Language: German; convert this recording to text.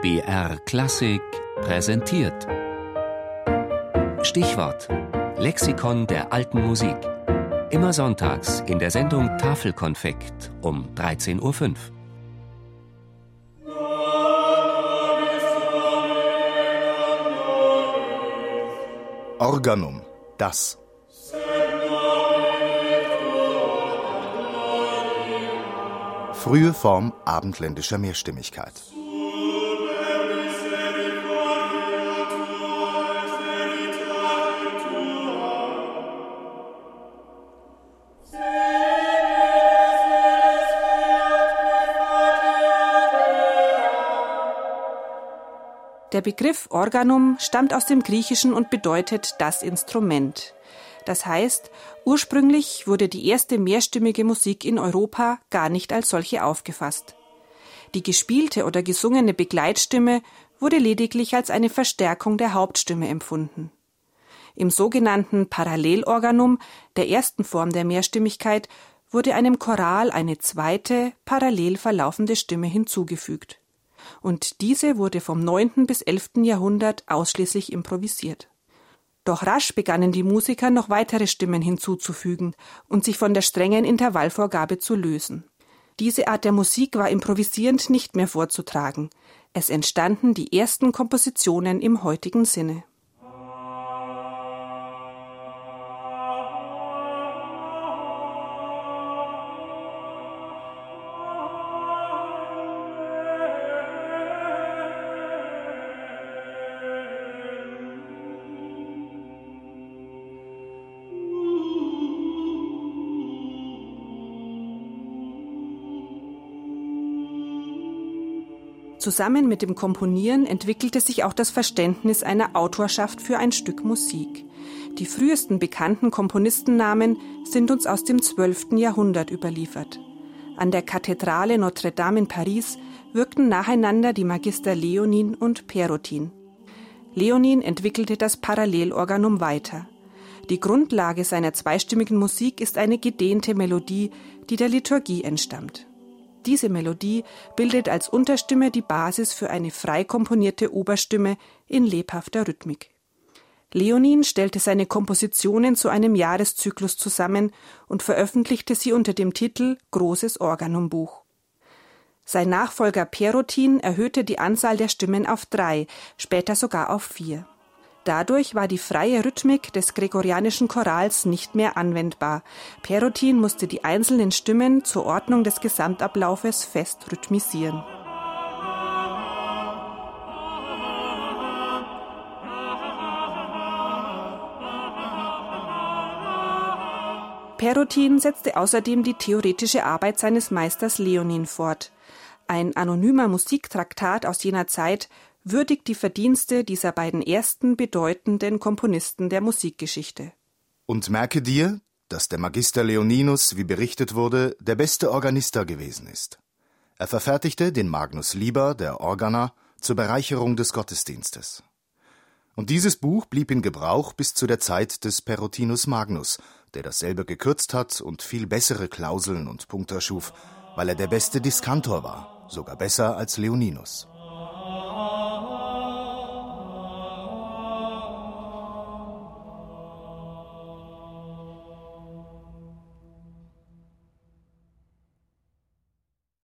BR Klassik präsentiert. Stichwort: Lexikon der alten Musik. Immer sonntags in der Sendung Tafelkonfekt um 13.05 Uhr. Organum, das. Frühe Form abendländischer Mehrstimmigkeit. Der Begriff Organum stammt aus dem Griechischen und bedeutet das Instrument. Das heißt, ursprünglich wurde die erste mehrstimmige Musik in Europa gar nicht als solche aufgefasst. Die gespielte oder gesungene Begleitstimme wurde lediglich als eine Verstärkung der Hauptstimme empfunden. Im sogenannten Parallelorganum, der ersten Form der Mehrstimmigkeit, wurde einem Choral eine zweite, parallel verlaufende Stimme hinzugefügt und diese wurde vom 9. bis 11. Jahrhundert ausschließlich improvisiert. Doch rasch begannen die Musiker noch weitere Stimmen hinzuzufügen und sich von der strengen Intervallvorgabe zu lösen. Diese Art der Musik war improvisierend nicht mehr vorzutragen. Es entstanden die ersten Kompositionen im heutigen Sinne. Zusammen mit dem Komponieren entwickelte sich auch das Verständnis einer Autorschaft für ein Stück Musik. Die frühesten bekannten Komponistennamen sind uns aus dem 12. Jahrhundert überliefert. An der Kathedrale Notre Dame in Paris wirkten nacheinander die Magister Leonin und Perotin. Leonin entwickelte das Parallelorganum weiter. Die Grundlage seiner zweistimmigen Musik ist eine gedehnte Melodie, die der Liturgie entstammt. Diese Melodie bildet als Unterstimme die Basis für eine frei komponierte Oberstimme in lebhafter Rhythmik. Leonin stellte seine Kompositionen zu einem Jahreszyklus zusammen und veröffentlichte sie unter dem Titel Großes Organumbuch. Sein Nachfolger Perotin erhöhte die Anzahl der Stimmen auf drei, später sogar auf vier. Dadurch war die freie Rhythmik des gregorianischen Chorals nicht mehr anwendbar. Perotin musste die einzelnen Stimmen zur Ordnung des Gesamtablaufes fest rhythmisieren. Perotin setzte außerdem die theoretische Arbeit seines Meisters Leonin fort. Ein anonymer Musiktraktat aus jener Zeit würdigt die Verdienste dieser beiden ersten bedeutenden Komponisten der Musikgeschichte. Und merke dir, dass der Magister Leoninus, wie berichtet wurde, der beste Organister gewesen ist. Er verfertigte den Magnus Liber, der Organer, zur Bereicherung des Gottesdienstes. Und dieses Buch blieb in Gebrauch bis zu der Zeit des Perotinus Magnus, der dasselbe gekürzt hat und viel bessere Klauseln und Punkte schuf, weil er der beste Diskantor war, sogar besser als Leoninus.